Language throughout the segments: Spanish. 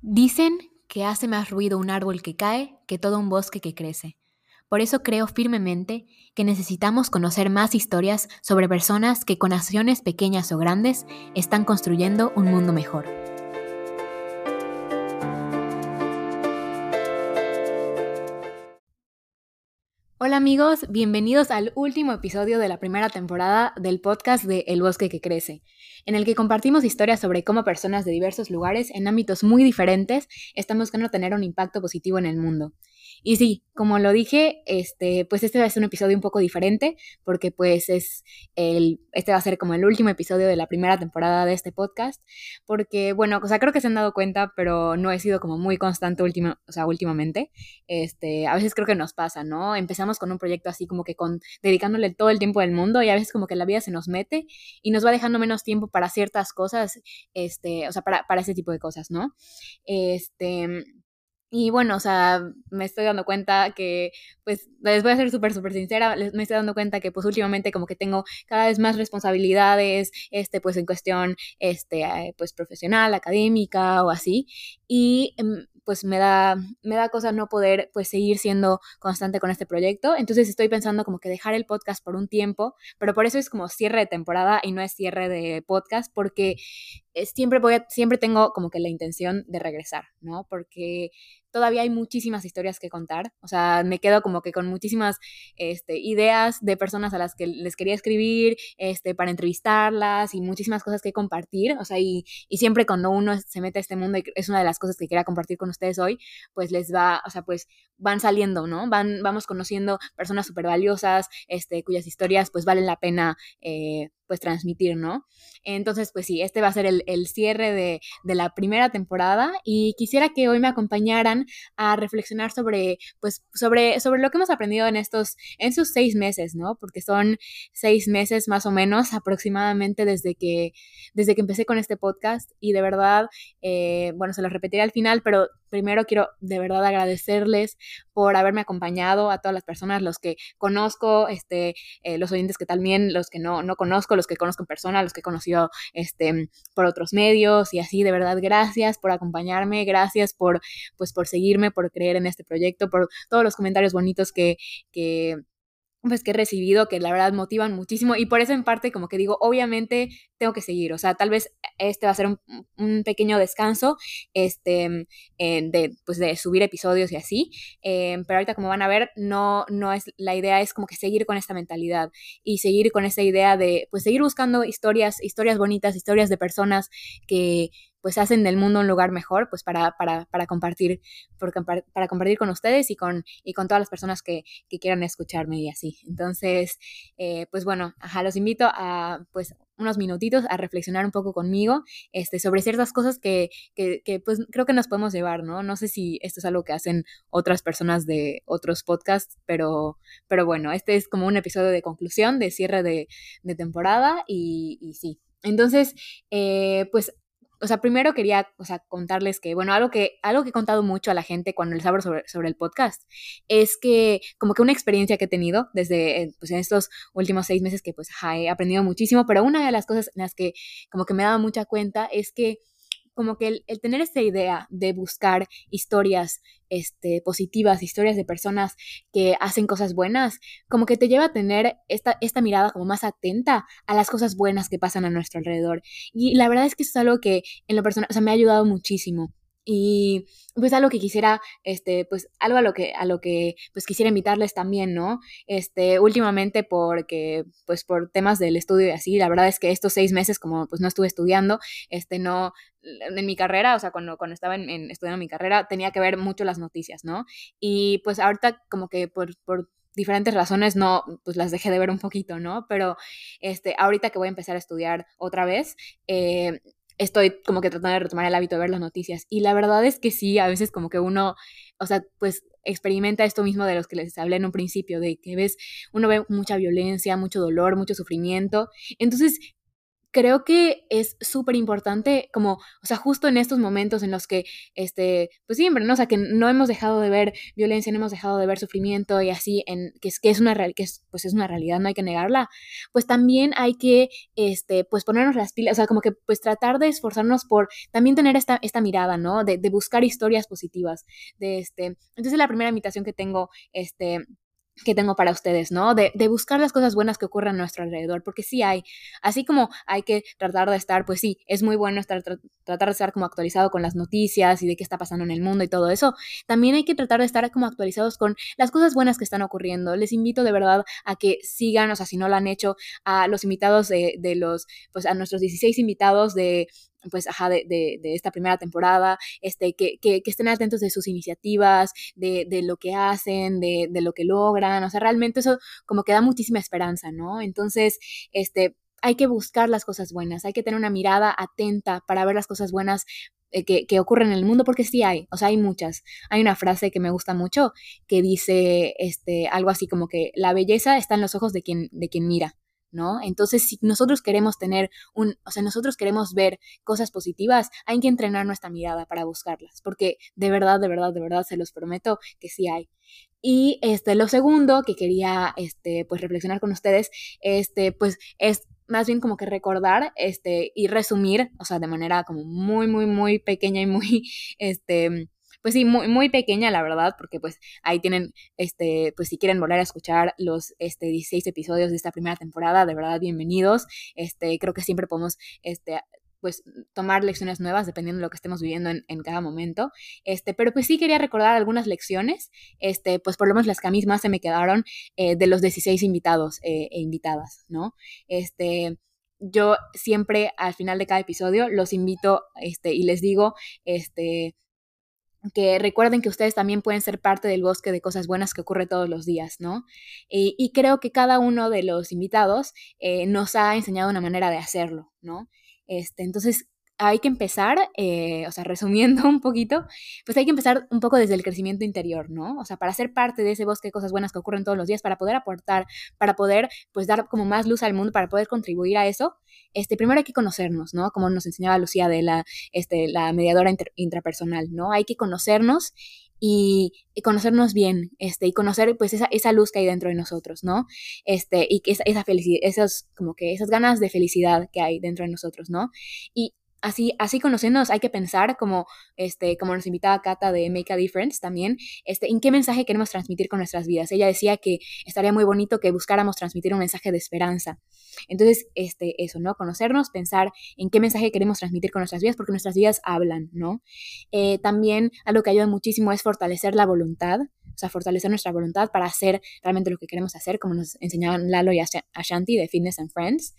Dicen que hace más ruido un árbol que cae que todo un bosque que crece. Por eso creo firmemente que necesitamos conocer más historias sobre personas que con acciones pequeñas o grandes están construyendo un mundo mejor. Hola amigos, bienvenidos al último episodio de la primera temporada del podcast de El bosque que crece, en el que compartimos historias sobre cómo personas de diversos lugares en ámbitos muy diferentes están buscando tener un impacto positivo en el mundo. Y sí, como lo dije, este, pues este va a ser un episodio un poco diferente, porque pues es el, este va a ser como el último episodio de la primera temporada de este podcast, porque bueno, o sea, creo que se han dado cuenta, pero no he sido como muy constante última, o sea, últimamente. Este, a veces creo que nos pasa, ¿no? Empezamos con un proyecto así como que con dedicándole todo el tiempo del mundo y a veces como que la vida se nos mete y nos va dejando menos tiempo para ciertas cosas, este, o sea, para, para ese tipo de cosas, ¿no? Este, y bueno, o sea, me estoy dando cuenta que, pues, les voy a ser súper, súper sincera, me estoy dando cuenta que, pues, últimamente como que tengo cada vez más responsabilidades, este, pues, en cuestión, este, eh, pues, profesional, académica o así. Y em, pues me da, me da cosa no poder pues seguir siendo constante con este proyecto. Entonces estoy pensando como que dejar el podcast por un tiempo, pero por eso es como cierre de temporada y no es cierre de podcast, porque siempre, voy siempre tengo como que la intención de regresar, ¿no? Porque todavía hay muchísimas historias que contar, o sea, me quedo como que con muchísimas este, ideas de personas a las que les quería escribir, este, para entrevistarlas y muchísimas cosas que compartir, o sea, y, y siempre cuando uno se mete a este mundo, y es una de las cosas que quería compartir con ustedes hoy, pues les va, o sea, pues van saliendo, ¿no? Van, vamos conociendo personas súper valiosas, este, cuyas historias pues valen la pena eh, pues transmitir, ¿no? Entonces, pues sí, este va a ser el, cierre de, la primera temporada y quisiera que hoy me acompañaran a reflexionar sobre, pues, sobre, sobre lo que hemos aprendido en estos, en sus seis meses, ¿no? Porque son seis meses más o menos aproximadamente desde que, desde que empecé con este podcast y de verdad, eh, bueno, se lo repetiré al final, pero primero quiero de verdad agradecerles por haberme acompañado a todas las personas, los que conozco, este, eh, los oyentes que también, los que no, no conozco, los que conozco en persona, los que he conocido este, por otros medios y así, de verdad, gracias por acompañarme, gracias por, pues, por seguirme, por creer en este proyecto, por todos los comentarios bonitos que, que pues que he recibido que la verdad motivan muchísimo y por eso en parte como que digo, obviamente tengo que seguir, o sea, tal vez este va a ser un, pequeño descanso este, de, pues de subir episodios y así, eh, pero ahorita como van a ver, no, no es, la idea es como que seguir con esta mentalidad y seguir con esa idea de, pues seguir buscando historias, historias bonitas, historias de personas que, pues hacen del mundo un lugar mejor, pues para, para, para compartir, para compartir con ustedes y con, y con todas las personas que, que quieran escucharme y así. Entonces, eh, pues bueno, ajá, los invito a pues unos minutitos a reflexionar un poco conmigo este, sobre ciertas cosas que, que, pues creo que nos podemos llevar, ¿no? No sé si esto es algo que hacen otras personas de otros podcasts, pero, pero bueno, este es como un episodio de conclusión, de cierre de, de temporada y, y sí. Entonces, eh, pues o sea, primero quería, o sea, contarles que, bueno, algo que, algo que he contado mucho a la gente cuando les hablo sobre, sobre el podcast es que como que una experiencia que he tenido desde, eh, pues en estos últimos seis meses que pues he aprendido muchísimo, pero una de las cosas en las que como que me he dado mucha cuenta es que como que el, tener esta idea de buscar historias este, positivas, historias de personas que hacen cosas buenas, como que te lleva a tener esta, esta mirada como más atenta a las cosas buenas que pasan a nuestro alrededor. Y la verdad es que eso es algo que en lo personal, o sea, me ha ayudado muchísimo. Y pues algo que quisiera, este, pues algo a lo que, a lo que pues quisiera invitarles también, ¿no? Este, últimamente porque, pues por temas del estudio y así, la verdad es que estos seis meses como pues no estuve estudiando, este, no, en mi carrera, o sea, cuando, cuando estaba en, estudiando mi carrera, tenía que ver mucho las noticias, ¿no? Y pues ahorita como que por, por diferentes razones no, pues las dejé de ver un poquito, ¿no? Pero este, ahorita que voy a empezar a estudiar otra vez, eh, estoy como que tratando de retomar el hábito de ver las noticias. Y la verdad es que sí, a veces como que uno, o sea, pues experimenta esto mismo de los que les hablé en un principio, de que ves, uno ve mucha violencia, mucho dolor, mucho sufrimiento. Entonces, creo que es súper importante como, o sea, justo en estos momentos en los que, este, pues siempre, ¿no? O sea, que no hemos dejado de ver violencia, no hemos dejado de ver sufrimiento y así, en, que, es, que es una que es, pues es una realidad, no hay que negarla, pues también hay que, este, pues ponernos las pilas, o sea, como que pues tratar de esforzarnos por también tener esta, esta mirada, ¿no? De, de buscar historias positivas, de este, entonces la primera invitación que tengo, este, que tengo para ustedes, ¿no? De, de, buscar las cosas buenas que ocurren a nuestro alrededor, porque sí hay, así como hay que tratar de estar, pues sí, es muy bueno estar, tratar de estar como actualizado con las noticias y de qué está pasando en el mundo y todo eso, también hay que tratar de estar como actualizados con las cosas buenas que están ocurriendo. Les invito de verdad a que sigan, o sea, si no lo han hecho, a los invitados de, de los, pues a nuestros 16 invitados de pues, ajá, de, de, de, esta primera temporada, este, que, que, que, estén atentos de sus iniciativas, de, de lo que hacen, de, lo que logran, o sea, realmente eso como que da muchísima esperanza, ¿no? Entonces, este, hay que buscar las cosas buenas, hay que tener una mirada atenta para ver las cosas buenas eh, que, que, ocurren en el mundo, porque sí hay, o sea, hay muchas. Hay una frase que me gusta mucho que dice este, algo así como que la belleza está en los ojos de quien, de quien mira. ¿No? Entonces, si nosotros queremos tener un, o sea, nosotros queremos ver cosas positivas, hay que entrenar nuestra mirada para buscarlas, porque de verdad, de verdad, de verdad, se los prometo que sí hay. Y este, lo segundo que quería, este, pues reflexionar con ustedes, este, pues es más bien como que recordar, este, y resumir, o sea, de manera como muy, muy, muy pequeña y muy, este, pues sí, muy, muy pequeña, la verdad, porque pues ahí tienen, este, pues si quieren volver a escuchar los este, 16 episodios de esta primera temporada, de verdad, bienvenidos. Este, creo que siempre podemos, este, pues tomar lecciones nuevas dependiendo de lo que estemos viviendo en, cada momento. Este, pero pues sí quería recordar algunas lecciones, este, pues por lo menos las que a mí más se me quedaron eh, de los 16 invitados eh, e invitadas, ¿no? Este, yo siempre al final de cada episodio los invito este, y les digo, este, que recuerden que ustedes también pueden ser parte del bosque de cosas buenas que ocurre todos los días, ¿no? Y, y creo que cada uno de los invitados eh, nos ha enseñado una manera de hacerlo, ¿no? Este, entonces, hay que empezar, eh, o sea, resumiendo un poquito, pues hay que empezar un poco desde el crecimiento interior, ¿no? O sea, para ser parte de ese bosque de cosas buenas que ocurren todos los días, para poder aportar, para poder, pues, dar como más luz al mundo, para poder contribuir a eso, este, primero hay que conocernos, ¿no? Como nos enseñaba Lucía de la, este, la mediadora intrapersonal, ¿no? Hay que conocernos y, conocernos bien, este, y conocer pues esa, esa luz que hay dentro de nosotros, ¿no? Este, y que esa, esa felicidad, esas, como que esas ganas de felicidad que hay dentro de nosotros, ¿no? Y así, así conociéndonos hay que pensar como, este, como nos invitaba Cata de Make a Difference también, este, en qué mensaje queremos transmitir con nuestras vidas. Ella decía que estaría muy bonito que buscáramos transmitir un mensaje de esperanza. Entonces, este, eso, ¿no? Conocernos, pensar en qué mensaje queremos transmitir con nuestras vidas, porque nuestras vidas hablan, ¿no? Eh, también algo que ayuda muchísimo es fortalecer la voluntad, o sea, fortalecer nuestra voluntad para hacer realmente lo que queremos hacer, como nos enseñaban Lalo y Ashanti de Fitness and Friends.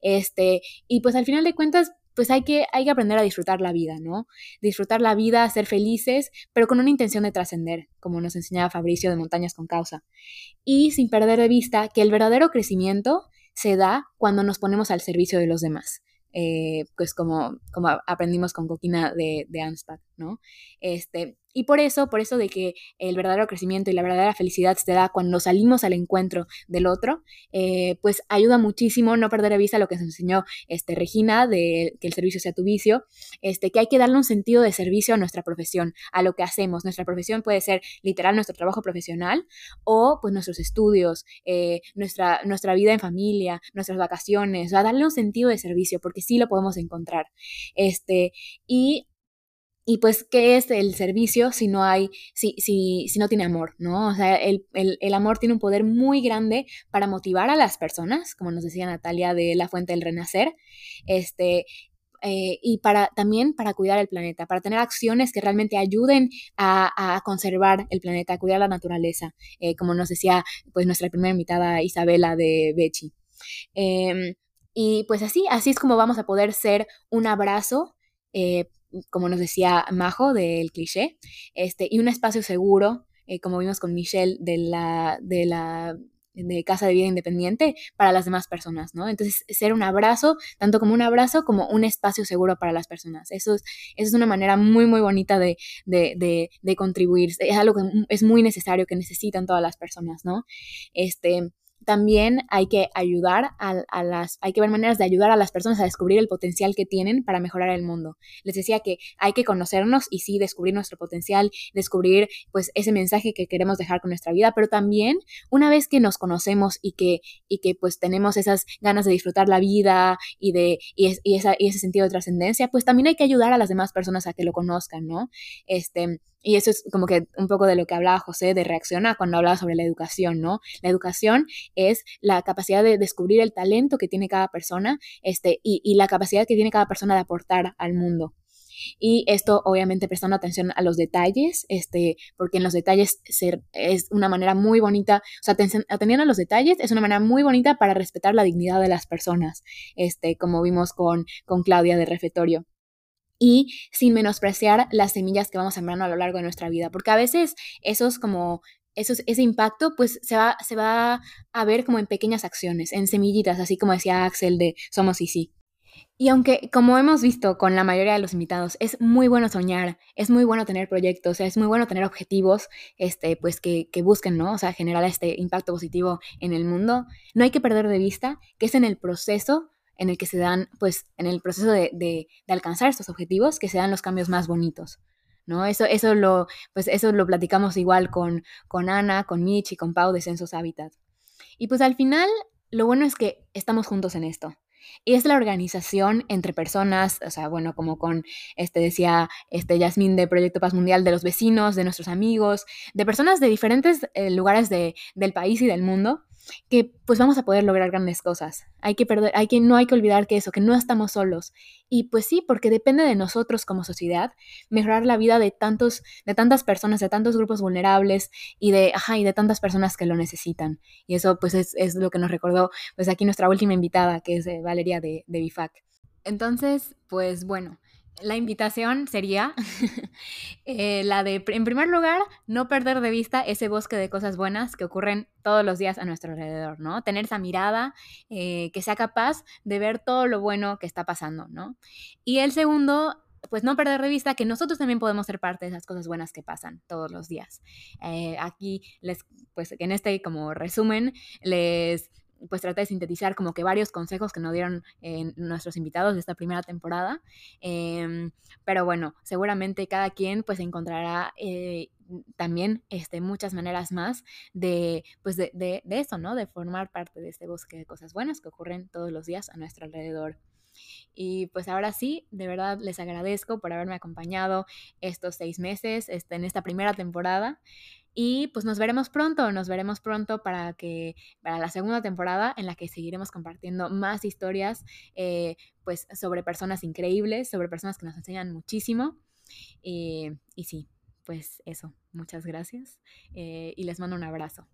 Este, y pues al final de cuentas, pues hay que, hay que aprender a disfrutar la vida, ¿no? Disfrutar la vida, ser felices, pero con una intención de trascender, como nos enseñaba Fabricio de Montañas con Causa. Y sin perder de vista que el verdadero crecimiento se da cuando nos ponemos al servicio de los demás. Eh, pues como, como aprendimos con Coquina de, de ¿no? Este, y por eso, por eso de que el verdadero crecimiento y la verdadera felicidad se da cuando salimos al encuentro del otro, eh, pues ayuda muchísimo no perder de vista lo que nos enseñó este, Regina, de que el servicio sea tu vicio, este, que hay que darle un sentido de servicio a nuestra profesión, a lo que hacemos. Nuestra profesión puede ser literal nuestro trabajo profesional o pues nuestros estudios, eh, nuestra, nuestra vida en familia, nuestras vacaciones, o darle un sentido de servicio, porque sí lo podemos encontrar. Este, y y pues, ¿qué es el servicio si no hay, si, si, si no tiene amor, ¿no? O sea, el, el, el, amor tiene un poder muy grande para motivar a las personas, como nos decía Natalia de La Fuente del Renacer, este, eh, y para también para cuidar el planeta, para tener acciones que realmente ayuden a, a conservar el planeta, a cuidar la naturaleza, eh, como nos decía pues nuestra primera invitada Isabela de Bechi. Eh, y pues así, así es como vamos a poder ser un abrazo eh, como nos decía Majo del cliché, este, y un espacio seguro, eh, como vimos con Michelle de la, de la de Casa de Vida Independiente para las demás personas, ¿no? Entonces, ser un abrazo, tanto como un abrazo, como un espacio seguro para las personas. Eso es, eso es una manera muy, muy bonita de, de, de, de contribuir. Es algo que es muy necesario, que necesitan todas las personas, ¿no? Este, también hay que ayudar a, las, hay que ver maneras de ayudar a las personas a descubrir el potencial que tienen para mejorar el mundo. Les decía que hay que conocernos y sí descubrir nuestro potencial, descubrir pues ese mensaje que queremos dejar con nuestra vida, pero también una vez que nos conocemos y que, y que pues tenemos esas ganas de disfrutar la vida y de, y, y ese sentido de trascendencia, pues también hay que ayudar a las demás personas a que lo conozcan, ¿no? Este, y eso es como que un poco de lo que hablaba José de reaccionar cuando hablaba sobre la educación, ¿no? La educación es la capacidad de descubrir el talento que tiene cada persona este, y, la capacidad que tiene cada persona de aportar al mundo. Y esto obviamente prestando atención a los detalles, este, porque en los detalles es una manera muy bonita, o sea, atendiendo a los detalles es una manera muy bonita para respetar la dignidad de las personas, este, como vimos con, con Claudia de Refetorio y sin menospreciar las semillas que vamos sembrando a lo largo de nuestra vida, porque a veces esos como esos, ese impacto pues se va, se va a ver como en pequeñas acciones, en semillitas, así como decía Axel de Somos y sí. Y aunque, como hemos visto con la mayoría de los invitados, es muy bueno soñar, es muy bueno tener proyectos, es muy bueno tener objetivos, este, pues que, que busquen, ¿no? O sea, generar este impacto positivo en el mundo, no hay que perder de vista que es en el proceso en el que se dan, pues, en el proceso de, de, alcanzar estos objetivos, que se dan los cambios más bonitos. ¿No? Eso, eso, lo, pues eso lo platicamos igual con, con Ana, con Mitch y con Pau de Censos Habitat. Y pues al final, lo bueno es que estamos juntos en esto. Y es la organización entre personas, o sea, bueno, como con, este decía, este Yasmín de Proyecto Paz Mundial, de los vecinos, de nuestros amigos, de personas de diferentes eh, lugares de, del país y del mundo, que pues vamos a poder lograr grandes cosas. Hay que perder, hay que, no hay que olvidar que eso, que no estamos solos. Y pues sí, porque depende de nosotros como sociedad mejorar la vida de tantos, de tantas personas, de tantos grupos vulnerables y de, ajá, y de tantas personas que lo necesitan. Y eso pues es, es lo que nos recordó pues aquí nuestra última invitada, que es eh, Valeria de, de BIFAC. Entonces, pues bueno, la invitación sería eh, la de, en primer lugar, no perder de vista ese bosque de cosas buenas que ocurren todos los días a nuestro alrededor, ¿no? Tener esa mirada eh, que sea capaz de ver todo lo bueno que está pasando, ¿no? Y el segundo, pues no perder de vista que nosotros también podemos ser parte de esas cosas buenas que pasan todos los días. Eh, aquí, les, pues en este como resumen, les pues traté de sintetizar como que varios consejos que nos dieron eh, nuestros invitados de esta primera temporada. Em, pero bueno, seguramente cada quien pues encontrará eh, también este, muchas maneras más de, pues de, de, de, eso, ¿no? De formar parte de este bosque de cosas buenas que ocurren todos los días a nuestro alrededor. Y pues ahora sí, de verdad les agradezco por haberme acompañado estos seis meses este, en esta primera temporada. Y pues nos veremos pronto, nos veremos pronto para que para la segunda temporada en la que seguiremos compartiendo más historias eh, pues sobre personas increíbles, sobre personas que nos enseñan muchísimo. y sí, pues eso, muchas gracias eh, y les mando un abrazo.